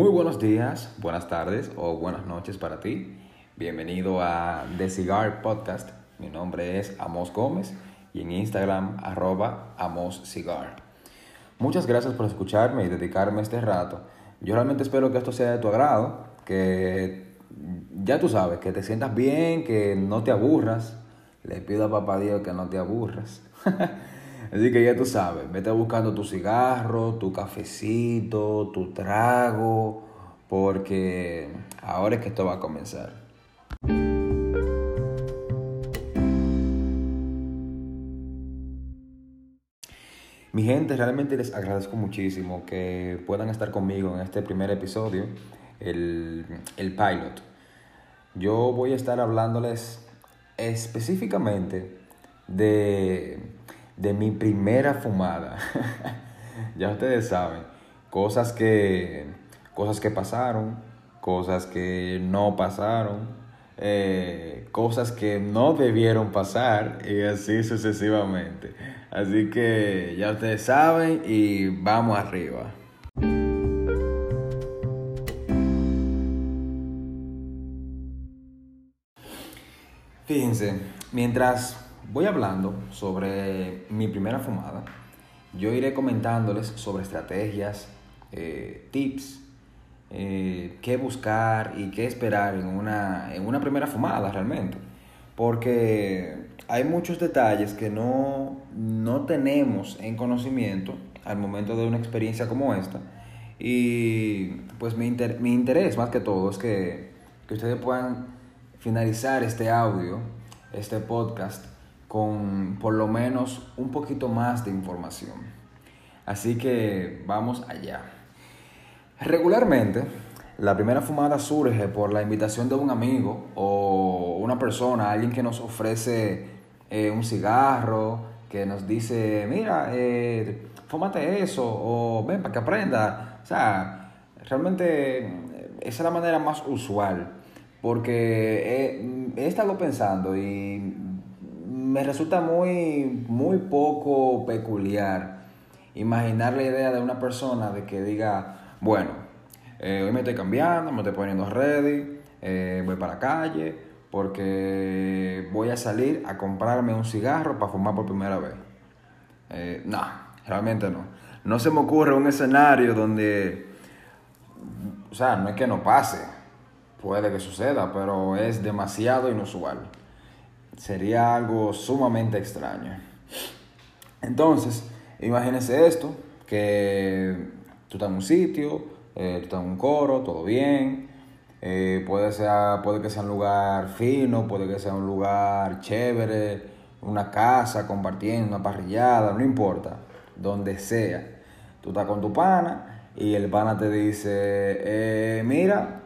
Muy buenos días, buenas tardes o buenas noches para ti. Bienvenido a The Cigar Podcast. Mi nombre es Amos Gómez y en Instagram arroba Amos Cigar. Muchas gracias por escucharme y dedicarme este rato. Yo realmente espero que esto sea de tu agrado, que ya tú sabes, que te sientas bien, que no te aburras. Le pido a papá Dios que no te aburras. Así que ya tú sabes, vete buscando tu cigarro, tu cafecito, tu trago, porque ahora es que esto va a comenzar. Mi gente, realmente les agradezco muchísimo que puedan estar conmigo en este primer episodio, el, el pilot. Yo voy a estar hablándoles específicamente de de mi primera fumada. ya ustedes saben, cosas que, cosas que pasaron, cosas que no pasaron, eh, cosas que no debieron pasar y así sucesivamente. Así que ya ustedes saben y vamos arriba. Fíjense, mientras voy hablando sobre mi primera fumada. Yo iré comentándoles sobre estrategias, eh, tips, eh, qué buscar y qué esperar en una, en una primera fumada realmente. Porque hay muchos detalles que no, no tenemos en conocimiento al momento de una experiencia como esta. Y pues mi, mi interés más que todo es que, que ustedes puedan finalizar este audio, este podcast, con por lo menos un poquito más de información. Así que vamos allá. Regularmente, la primera fumada surge por la invitación de un amigo o una persona, alguien que nos ofrece eh, un cigarro, que nos dice, mira, eh, eso, o ven para que aprenda. O sea, realmente eh, esa es la manera más usual, porque he estado pensando y me resulta muy, muy poco peculiar imaginar la idea de una persona de que diga, bueno, eh, hoy me estoy cambiando, me estoy poniendo ready, eh, voy para la calle, porque voy a salir a comprarme un cigarro para fumar por primera vez. Eh, no, realmente no. No se me ocurre un escenario donde, o sea, no es que no pase, puede que suceda, pero es demasiado inusual sería algo sumamente extraño. Entonces, imagínense esto, que tú estás en un sitio, eh, tú estás en un coro, todo bien, eh, puede, ser, puede que sea un lugar fino, puede que sea un lugar chévere, una casa compartiendo, una parrillada, no importa, donde sea. Tú estás con tu pana y el pana te dice, eh, mira,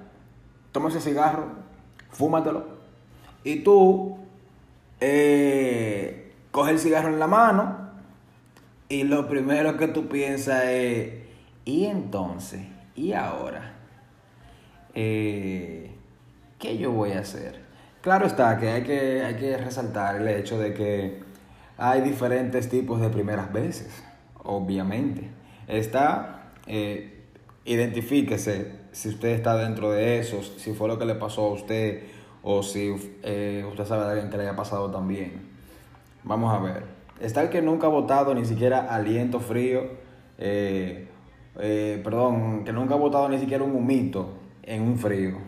toma ese cigarro, fúmatelo. Y tú eh, coge el cigarro en la mano y lo primero que tú piensas es, ¿y entonces? ¿Y ahora? Eh, ¿Qué yo voy a hacer? Claro está que hay, que hay que resaltar el hecho de que hay diferentes tipos de primeras veces, obviamente. Está, eh, identifíquese si usted está dentro de esos, si fue lo que le pasó a usted o si eh, usted sabe de alguien que le haya pasado también. Vamos a ver. Está el que nunca ha votado ni siquiera aliento frío, eh, eh, perdón, que nunca ha votado ni siquiera un humito en un frío.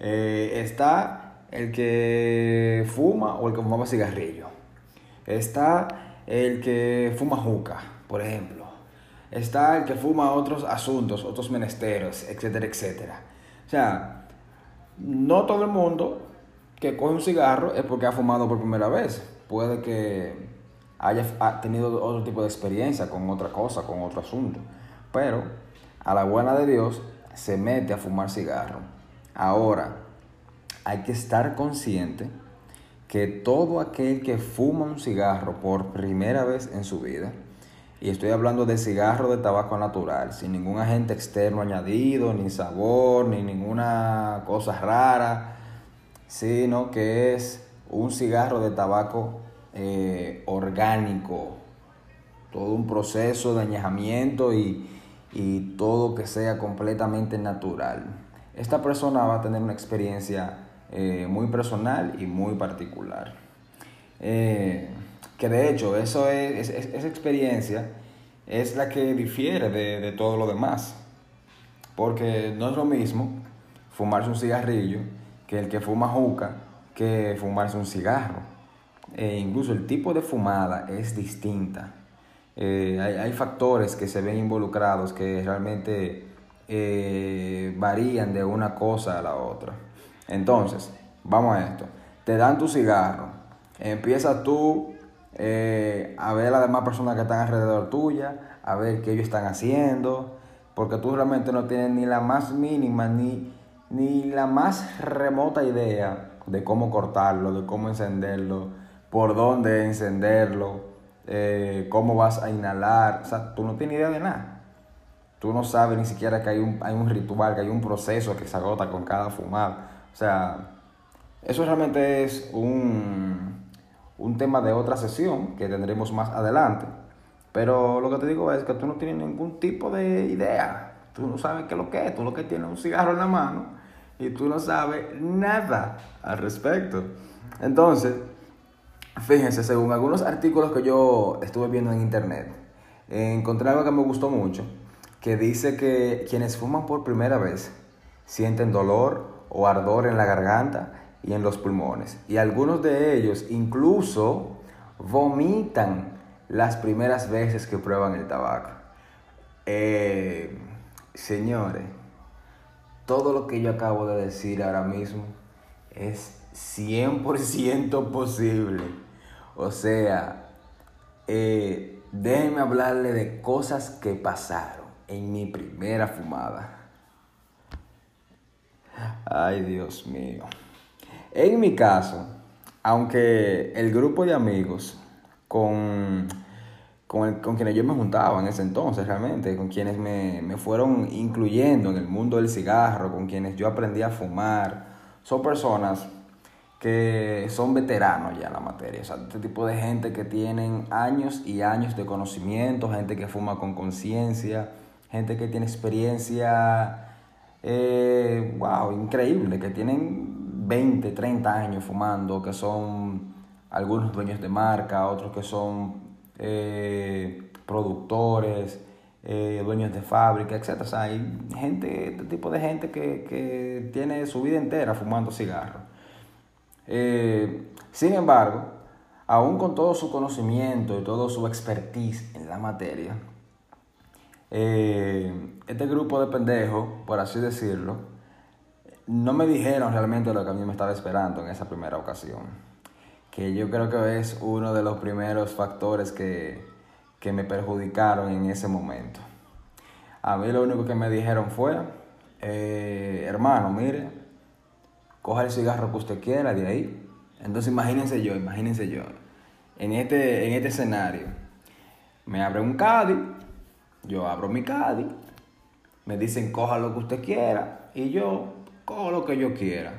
está el que fuma o el que fumaba cigarrillo. Está el que fuma juca, por ejemplo. Está el que fuma otros asuntos, otros menesteros, etcétera, etcétera. O sea, no todo el mundo que coge un cigarro es porque ha fumado por primera vez. Puede que haya tenido otro tipo de experiencia con otra cosa, con otro asunto. Pero a la buena de Dios se mete a fumar cigarro. Ahora, hay que estar consciente que todo aquel que fuma un cigarro por primera vez en su vida, y estoy hablando de cigarro de tabaco natural, sin ningún agente externo añadido, ni sabor, ni ninguna cosa rara, sino que es un cigarro de tabaco eh, orgánico, todo un proceso de añejamiento y, y todo que sea completamente natural. Esta persona va a tener una experiencia eh, muy personal y muy particular. Eh, que de hecho, eso es, esa experiencia es la que difiere de, de todo lo demás. Porque no es lo mismo fumarse un cigarrillo que el que fuma juca que fumarse un cigarro. E incluso el tipo de fumada es distinta. Eh, hay, factores que se ven involucrados que realmente eh, varían de una cosa a la otra. Entonces, vamos a esto. Te dan tu cigarro. Empiezas tú eh, a ver a las demás personas que están alrededor tuya, a ver qué ellos están haciendo, porque tú realmente no tienes ni la más mínima ni, ni la más remota idea de cómo cortarlo, de cómo encenderlo, por dónde encenderlo, eh, cómo vas a inhalar. O sea, tú no tienes idea de nada. Tú no sabes ni siquiera que hay un, hay un ritual, que hay un proceso que se agota con cada fumada. O sea, eso realmente es un, un tema de otra sesión que tendremos más adelante. Pero lo que te digo es que tú no tienes ningún tipo de idea. Tú no sabes qué es lo que es. Tú lo que tienes es un cigarro en la mano y tú no sabes nada al respecto. Entonces, fíjense, según algunos artículos que yo estuve viendo en internet, encontré algo que me gustó mucho, que dice que quienes fuman por primera vez sienten dolor o ardor en la garganta y en los pulmones. Y algunos de ellos incluso vomitan las primeras veces que prueban el tabaco. Eh, señores, todo lo que yo acabo de decir ahora mismo es 100% posible. O sea, eh, déjenme hablarle de cosas que pasaron en mi primera fumada. Ay, Dios mío. En mi caso, aunque el grupo de amigos con con, con, quienes yo me juntaba en ese entonces realmente, con quienes me, me, fueron incluyendo en el mundo del cigarro, con quienes yo aprendí a fumar. Son personas que son veteranos ya en la materia, o sea, este tipo de gente que tienen años y años de conocimiento, gente que fuma con conciencia, gente que tiene experiencia, eh, wow, increíble, que tienen 20, 30 años fumando, que son algunos dueños de marca, otros que son eh, productores, eh, dueños de fábrica, etc. O sea, hay gente, este tipo de gente que, tiene su vida entera fumando cigarros. Eh, sin embargo, aún con todo su conocimiento y todo su expertise en la materia, este grupo de pendejos, por así decirlo, no me dijeron realmente lo que a mí me estaba esperando en esa primera ocasión que yo creo que es uno de los primeros factores que, me perjudicaron en ese momento. A mí lo único que me dijeron fue, eh, hermano, mire, coja el cigarro que usted quiera de ahí. Entonces imagínense yo, imagínense yo, en este, en este escenario, me abre un Cádiz, yo abro mi Cádiz, me dicen coja lo que usted quiera y yo cojo lo que yo quiera.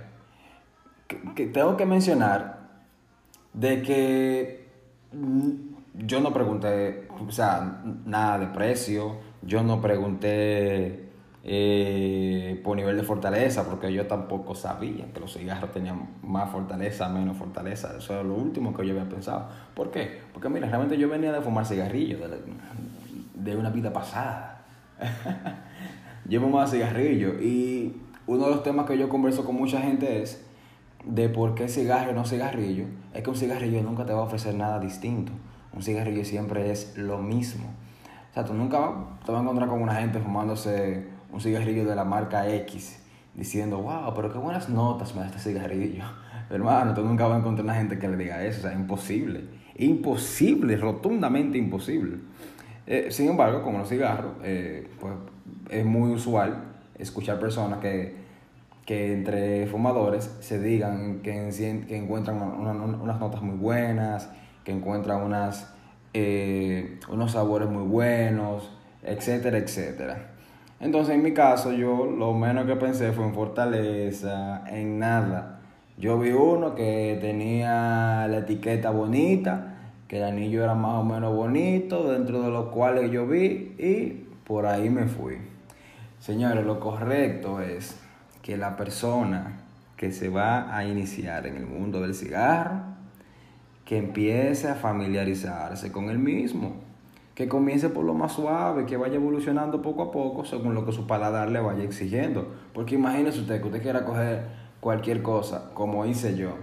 que tengo que mencionar de que mm, yo no pregunté, o sea, nada de precio, yo no pregunté eh, por nivel de fortaleza, porque yo tampoco sabía que los cigarros tenían más fortaleza, menos fortaleza. Eso es lo último que yo había pensado. ¿Por qué? Porque mira, realmente yo venía de fumar cigarrillos de, una vida pasada. yo fumaba cigarrillos y uno de los temas que yo converso con mucha gente es de por qué cigarro no cigarrillo, es que un cigarrillo nunca te va a ofrecer nada distinto. Un cigarrillo siempre es lo mismo. O sea, tú nunca te vas a encontrar con una gente fumándose un cigarrillo de la marca X, diciendo, wow, pero qué buenas notas me da este cigarrillo. Hermano, tú nunca vas a encontrar una gente que le diga eso. O sea, imposible. Imposible, rotundamente imposible. Eh, sin embargo, como los cigarros, eh, pues es muy usual escuchar personas que que entre fumadores se digan que, que encuentran unas notas muy buenas, que encuentran unas, eh, unos sabores muy buenos, etcétera, etcétera. Entonces en mi caso yo lo menos que pensé fue en fortaleza, en nada. Yo vi uno que tenía la etiqueta bonita, que el anillo era más o menos bonito, dentro de los cuales yo vi y por ahí me fui. Señores, lo correcto es que la persona que se va a iniciar en el mundo del cigarro, que empiece a familiarizarse con el mismo, que comience por lo más suave, que vaya evolucionando poco a poco según lo que su paladar le vaya exigiendo. Porque imagínese usted que usted quiera coger cualquier cosa, como hice yo,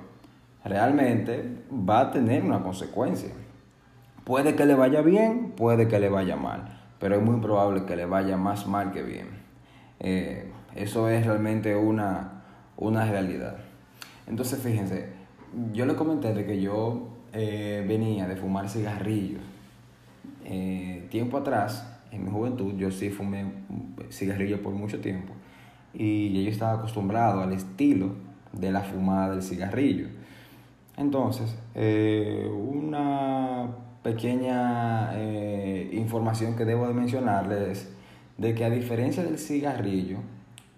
realmente va a tener una consecuencia. Puede que le vaya bien, puede que le vaya mal, pero es muy probable que le vaya más mal que bien. Eh, eso es realmente una, una realidad. Entonces, fíjense, yo le comenté de que yo eh, venía de fumar cigarrillos eh, tiempo atrás, en mi juventud, yo sí fumé cigarrillo por mucho tiempo y yo estaba acostumbrado al estilo de la fumada del cigarrillo. Entonces, eh, una pequeña información que debo de mencionarles es de que a diferencia del cigarrillo,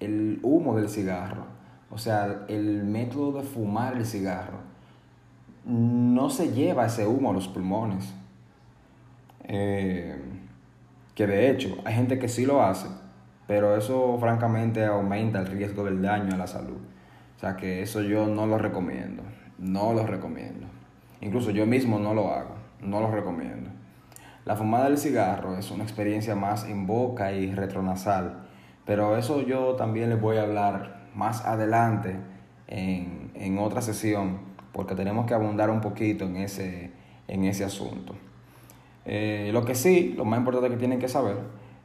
el humo del cigarro, o sea, el método de fumar el cigarro, no se lleva ese humo a los pulmones. Eh, que de hecho hay gente que sí lo hace, pero eso francamente aumenta el riesgo del daño a la salud. O sea que eso yo no lo recomiendo, no lo recomiendo. Incluso yo mismo no lo hago, no lo recomiendo. La fumada del cigarro es una experiencia más en boca y retronasal, pero eso yo también les voy a hablar más adelante en, en otra sesión, porque tenemos que abundar un poquito en ese, en ese asunto. Eh, lo que sí, lo más importante que tienen que saber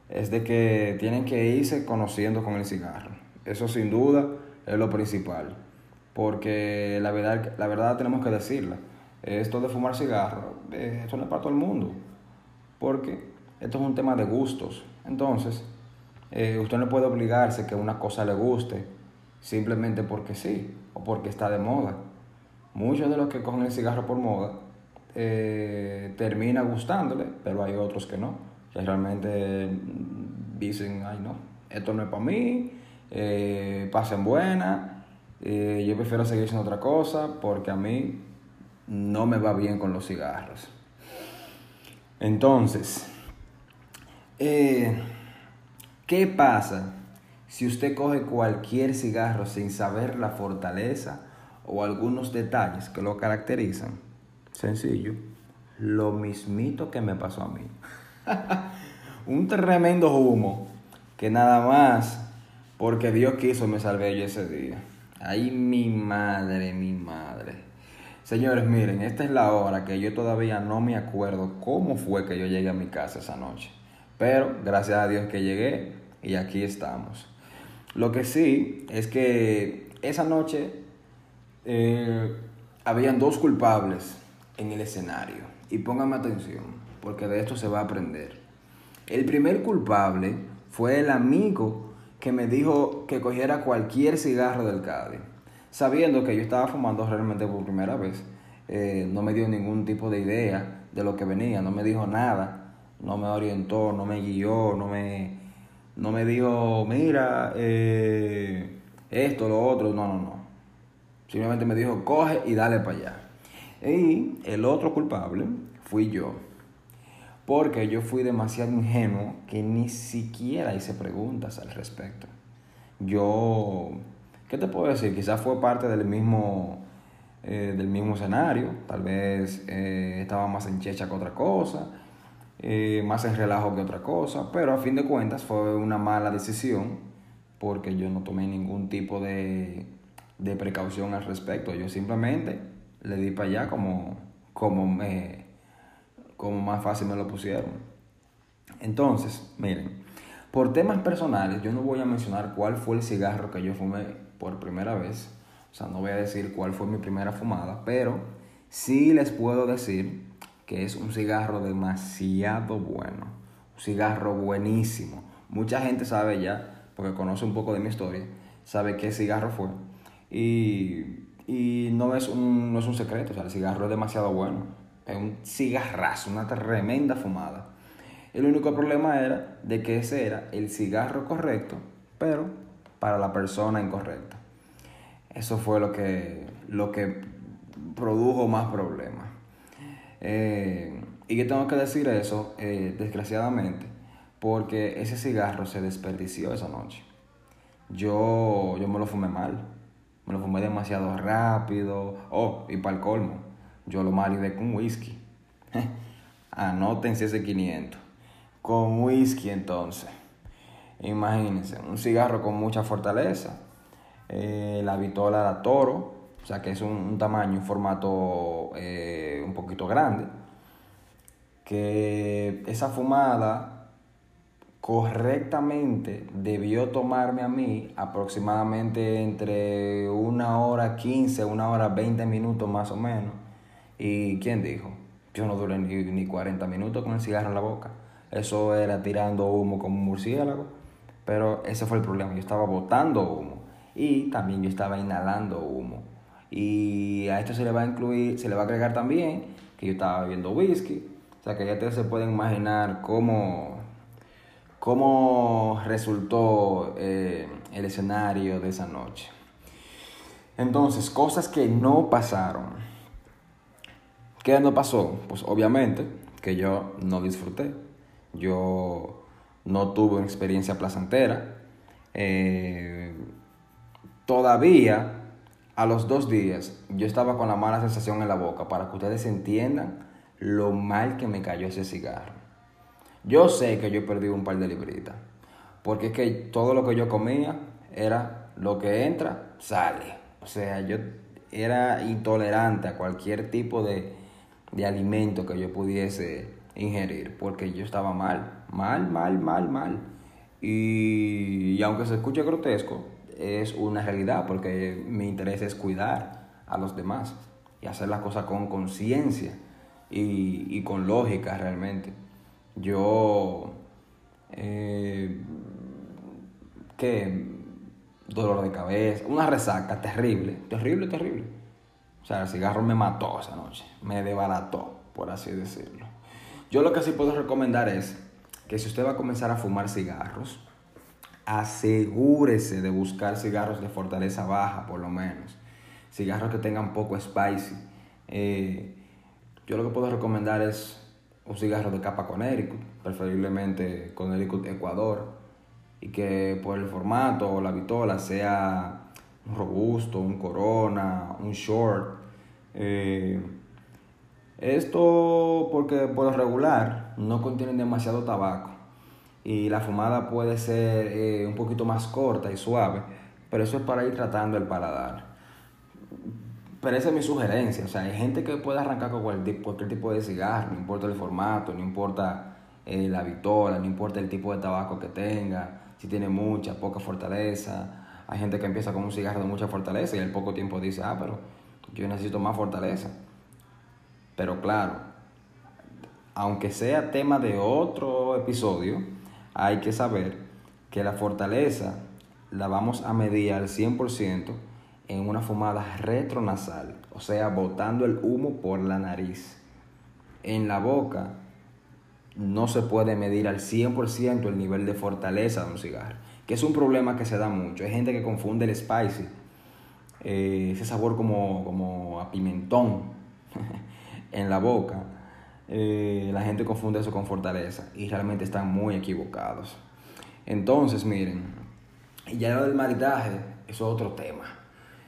es de que tienen que irse conociendo con el cigarro. Eso sin duda es lo principal. Porque la verdad, la verdad tenemos que decirla. Esto de fumar cigarro, eh, esto no es para todo el mundo. Porque esto es un tema de gustos. Entonces, eh, usted no puede obligarse que una cosa le guste simplemente porque sí o porque está de moda. Muchos de los que cogen el cigarro por moda eh, termina gustándole, pero hay otros que no, que realmente dicen, ay no, esto no es para mí, eh, pasen buena, eh, yo prefiero seguir haciendo otra cosa porque a mí no me va bien con los cigarros. Entonces, ¿qué pasa si usted coge cualquier cigarro sin saber la fortaleza o algunos detalles que lo caracterizan? Sencillo. Lo mismito que me pasó a mí. un tremendo humo que nada más porque Dios quiso me salvé yo ese día. Ay, mi madre, mi madre. Señores, miren, esta es la hora que yo todavía no me acuerdo cómo fue que yo llegué a mi casa esa noche. Pero gracias a Dios que llegué y aquí estamos. Lo que sí es que esa noche eh, habían dos culpables en el escenario. Y pónganme atención, porque de esto se va a aprender. El primer culpable fue el amigo que me dijo que cogiera cualquier cigarro del Cádiz. Sabiendo que yo estaba fumando realmente por primera vez, eh, no me dio ningún tipo de idea de lo que venía, no me dijo nada, no me orientó, no me guió, no me, no me dijo, mira, eh, esto, lo otro, no, no, no. Simplemente me dijo, coge y dale para allá. Y el otro culpable fui yo. Porque yo fui demasiado ingenuo que ni siquiera hice preguntas al respecto. Yo, ¿qué te puedo decir? Quizás fue parte del mismo, eh, del mismo escenario. Tal vez eh, estaba más en checha que otra cosa. Eh, más en relajo que otra cosa. Pero a fin de cuentas fue una mala decisión porque yo no tomé ningún tipo de, de precaución al respecto. Yo simplemente le di para allá como, como, me, como más fácil me lo pusieron. Entonces, miren, por temas personales, yo no voy a mencionar cuál fue el cigarro que yo fumé por primera vez. O sea, no voy a decir cuál fue mi primera fumada, pero sí les puedo decir que es un cigarro demasiado bueno. Un cigarro buenísimo. Mucha gente sabe ya, porque conoce un poco de mi historia, sabe qué cigarro fue. Y y no es un, no es un secreto, o sea, el cigarro es demasiado bueno. Es un cigarrazo, una tremenda fumada. El único problema era de que ese era el cigarro correcto, pero para la persona incorrecta. Eso fue lo que, lo que produjo más problemas. Eh, y que tengo que decir eso, eh, desgraciadamente, porque ese cigarro se desperdició esa noche. Yo, yo me lo fumé mal. Me lo fumé demasiado rápido. Oh, y para el colmo, yo lo maridé con whisky. Anótense ese 500. Con whisky entonces. Imagínense, un cigarro con mucha fortaleza. Eh, la vitola la toro, o sea que es un, tamaño, un formato eh, un poquito grande. Que esa fumada correctamente debió tomarme a mí aproximadamente entre una hora 15, una hora 20 minutos más o menos. ¿Y quién dijo? Yo no duré ni, ni 40 minutos con el cigarro en la boca. Eso era tirando humo como un murciélago. Pero ese fue el problema. Yo estaba botando humo. Y también yo estaba inhalando humo. Y a esto se le va a incluir, se le va a agregar también que yo estaba bebiendo whisky. O sea que ya ustedes se pueden imaginar cómo cómo resultó eh, el escenario de esa noche. Entonces, cosas que no pasaron. ¿Qué no pasó? Pues obviamente que yo no disfruté. Yo no tuve una experiencia placentera. Eh, todavía, a los dos días, yo estaba con la mala sensación en la boca para que ustedes entiendan lo mal que me cayó ese cigarro. Yo sé que yo perdido un par de libritas. Porque es que todo lo que yo comía era lo que entra, sale. O sea, yo era intolerante a cualquier tipo de, alimento que yo pudiese ingerir. Porque yo estaba mal. Mal, mal, mal, mal. Y, y aunque se escuche grotesco, es una realidad. Porque mi interés es cuidar a los demás. Y hacer las cosas con conciencia y, y con lógica realmente yo, eh. Dolor de cabeza, una resaca terrible, terrible, terrible. O sea, el cigarro me mató esa noche, me desbarató, por así decirlo. Yo lo que sí puedo recomendar es que si usted va a comenzar a fumar cigarros, asegúrese de buscar cigarros de fortaleza baja, por lo menos. Cigarros que tengan poco spicy. Eh, yo lo que puedo recomendar es un cigarro de capa Connecticut, preferiblemente Connecticut Ecuador, y que por el formato o la vitola sea un robusto, un corona, un short. Eh, esto porque por lo regular no contienen demasiado tabaco y la fumada puede ser eh, un poquito más corta y suave, pero eso es para ir tratando el paladar. Pero esa es mi sugerencia. O sea, hay gente que puede arrancar con cualquier, tipo de cigarro, no importa el formato, no importa eh, la vitola, no importa el tipo de tabaco que tenga, si tiene mucha, poca fortaleza. Hay gente que empieza con un cigarro de mucha fortaleza y al poco tiempo dice, ah, pero yo necesito más fortaleza. Pero claro, aunque sea tema de otro episodio, hay que saber que la fortaleza la vamos a medir al 100% en una fumada retronasal, o sea, botando el humo por la nariz. En la boca no se puede medir al 100% el nivel de fortaleza de un cigarro, que es un problema que se da mucho. Hay gente que confunde el spicy, eh, ese sabor como, como a pimentón en la boca. Eh, la gente confunde eso con fortaleza y realmente están muy equivocados. Entonces, miren, ya lo del maridaje es otro tema.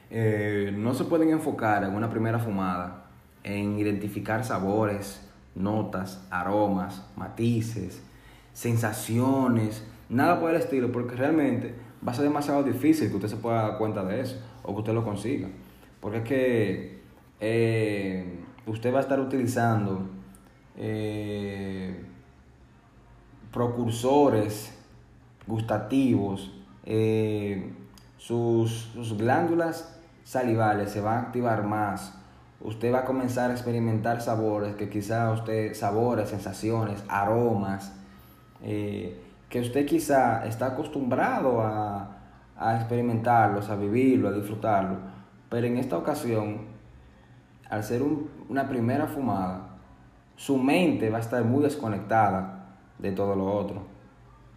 Eh, no se pueden enfocar en una primera fumada en identificar sabores, notas, aromas, matices, sensaciones, nada por el estilo, porque realmente va a ser demasiado difícil que usted se pueda dar cuenta de eso o que usted lo consiga. Porque es que eh, usted va a estar utilizando eh, procursores gustativos, sus, sus glándulas salivales se va a activar más. Usted va a comenzar a experimentar sabores que quizá usted, sabores, sensaciones, aromas, eh, que usted quizá está acostumbrado a, a experimentarlos, a vivirlo, a disfrutarlo. Pero en esta ocasión, al ser una primera fumada, su mente va a estar muy desconectada de todo lo otro.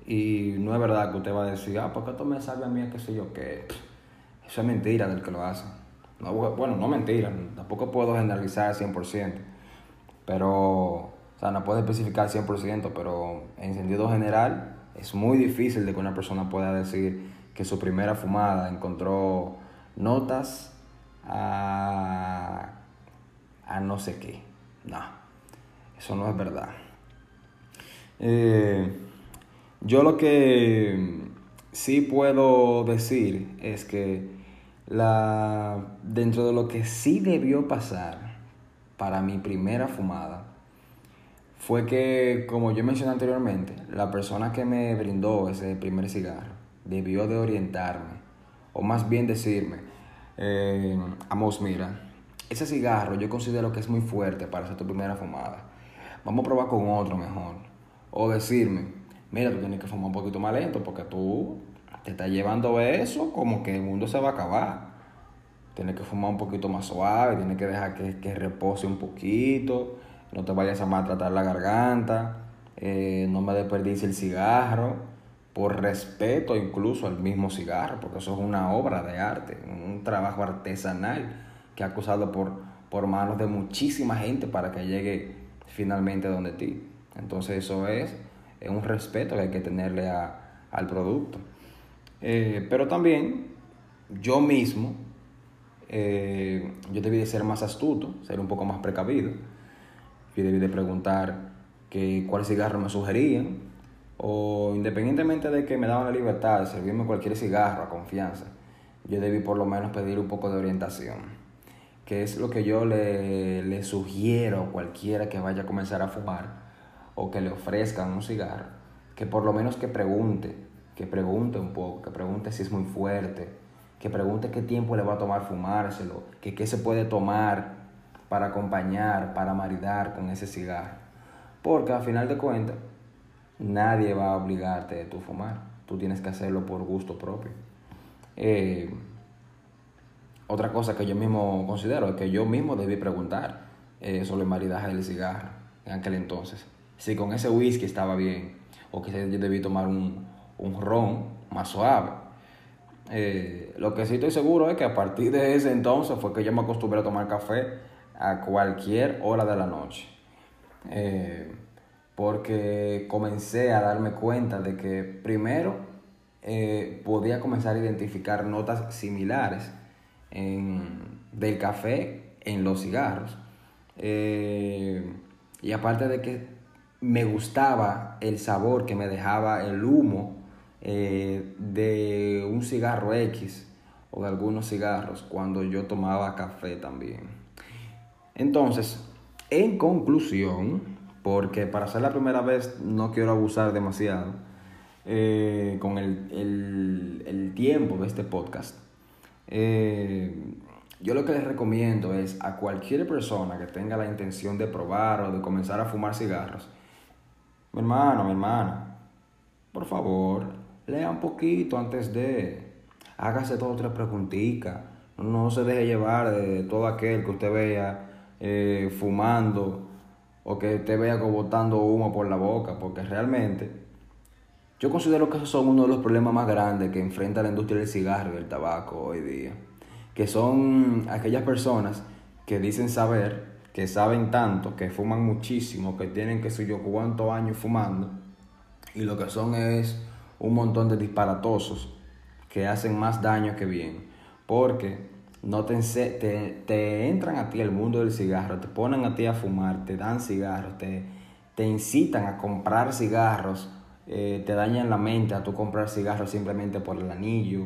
Y no es verdad que usted va a decir, ah, ¿por qué esto me sabe a mí, qué sé yo, qué? Eso es mentira del que lo hace. bueno, no mentira, tampoco puedo generalizar 100%, pero O sea, no puedo especificar 100%, pero en sentido general es muy difícil de que una persona pueda decir que su primera fumada encontró notas a, a no sé qué. No, eso no es verdad. Eh, yo lo que sí puedo decir es que la, dentro de lo que sí debió pasar para mi primera fumada, fue que, como yo mencioné anteriormente, la persona que me brindó ese primer cigarro debió de orientarme, o más bien decirme, eh, Amos, mira, ese cigarro yo considero que es muy fuerte para hacer tu primera fumada. Vamos a probar con otro mejor. O decirme, mira, tú tienes que fumar un poquito más lento porque tú te estás llevando eso como que el mundo se va a acabar. Tienes que fumar un poquito más suave, tienes que dejar que, que repose un poquito, no te vayas a maltratar la garganta, eh, no me desperdicie el cigarro, por respeto incluso al mismo cigarro, porque eso es una obra de arte, un trabajo artesanal que ha acusado por, por manos de muchísima gente para que llegue finalmente donde ti. Entonces eso es, un respeto que hay que tenerle a, al producto. Eh, pero también yo mismo, eh, yo debí de ser más astuto, ser un poco más precavido. Yo debí de preguntar que, cuál cigarro me sugerían, o independientemente de que me daban la libertad de servirme cualquier cigarro a confianza, yo debí por lo menos pedir un poco de orientación, que es lo que yo le, le sugiero a cualquiera que vaya a comenzar a fumar o que le ofrezcan un cigarro, que por lo menos que pregunte que pregunte un poco, que pregunte si es muy fuerte, que pregunte qué tiempo le va a tomar fumárselo, que qué se puede tomar para acompañar, para maridar con ese cigarro. Porque al final de cuentas, nadie va a obligarte a tu fumar. Tú tienes que hacerlo por gusto propio. Eh, otra cosa que yo mismo considero es que yo mismo debí preguntar eh, sobre el maridaje del cigarro en aquel entonces. Si con ese whisky estaba bien o que yo debí tomar un, un ron más suave. Eh, lo que sí estoy seguro es que a partir de ese entonces fue que yo me acostumbré a tomar café a cualquier hora de la noche. Eh, porque comencé a darme cuenta de que primero podía comenzar a identificar notas similares del café en los cigarros. y aparte de que me gustaba el sabor que me dejaba el humo eh, de un cigarro X o de algunos cigarros cuando yo tomaba café también. Entonces, en conclusión, porque para ser la primera vez no quiero abusar demasiado eh, con el, tiempo de este podcast, eh, yo lo que les recomiendo es a cualquier persona que tenga la intención de probar o de comenzar a fumar cigarros, mi hermano, mi hermana, por favor, lea un poquito antes de, hágase dos o tres preguntitas, no se deje llevar de todo aquel que usted vea eh, fumando o que usted vea botando humo por la boca, porque realmente yo considero que esos son uno de los problemas más grandes que enfrenta la industria del cigarro y del tabaco hoy día, que son aquellas personas que dicen saber, que saben tanto, que fuman muchísimo, que tienen que sé yo cuántos años fumando, y lo que son es un montón de disparatosos que hacen más daño que bien. Porque no te, entran a ti el mundo del cigarro, te ponen a ti a fumar, te dan cigarros, te incitan a comprar cigarros, eh, te dañan la mente a tú comprar cigarros simplemente por el anillo,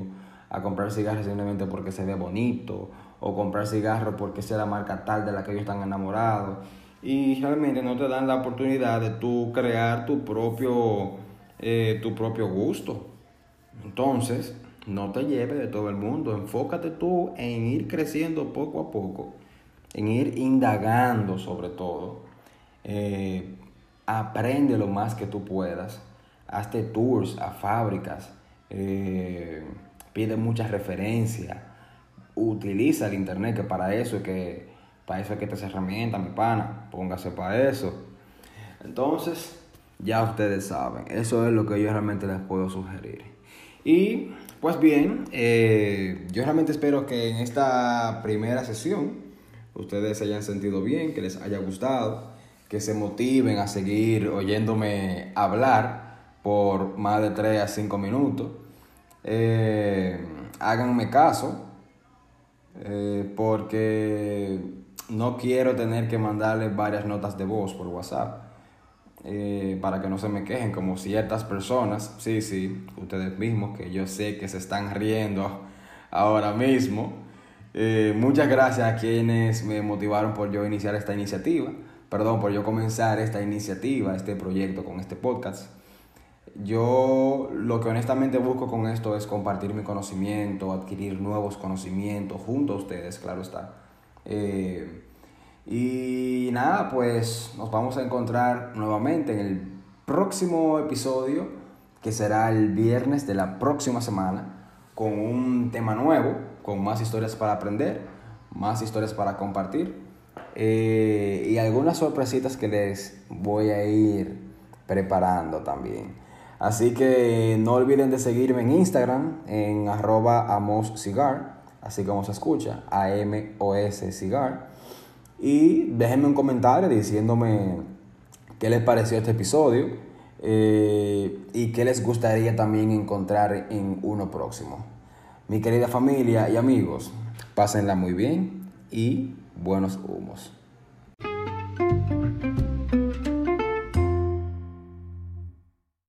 a comprar cigarros simplemente porque se ve bonito, o comprar cigarros porque es la marca tal de la que ellos están enamorados. Y realmente no te dan la oportunidad de tú crear tu propio eh, tu propio gusto. Entonces, no te lleves de todo el mundo, enfócate tú en ir creciendo poco a poco, en ir indagando sobre todo. Eh, aprende lo más que tú puedas, hazte tours a fábricas, eh, pide muchas referencias, utiliza el internet, que para eso es que, para eso es que te herramienta, mi pana, póngase para eso. Entonces, ya ustedes saben, eso es lo que yo realmente les puedo sugerir. Y pues bien, eh, yo realmente espero que en esta primera sesión ustedes se hayan sentido bien, que les haya gustado, que se motiven a seguir oyéndome hablar por más de 3 a 5 minutos. Eh, háganme caso, eh, porque no quiero tener que mandarles varias notas de voz por WhatsApp. Eh, para que no se me quejen como ciertas personas, sí, sí, ustedes mismos, que yo sé que se están riendo ahora mismo. Eh, muchas gracias a quienes me motivaron por yo iniciar esta iniciativa, perdón, por yo comenzar esta iniciativa, este proyecto con este podcast. Yo lo que honestamente busco con esto es compartir mi conocimiento, adquirir nuevos conocimientos junto a ustedes, claro está. Eh, y nada, pues nos vamos a encontrar nuevamente en el próximo episodio, que será el viernes de la próxima semana, con un tema nuevo, con más historias para aprender, más historias para compartir eh, y algunas sorpresitas que les voy a ir preparando también. Así que no olviden de seguirme en Instagram en arroba amoscigar, así como se escucha, A-M-O-S cigar. Y déjenme un comentario diciéndome qué les pareció este episodio eh, y qué les gustaría también encontrar en uno próximo. Mi querida familia y amigos, pásenla muy bien y buenos humos.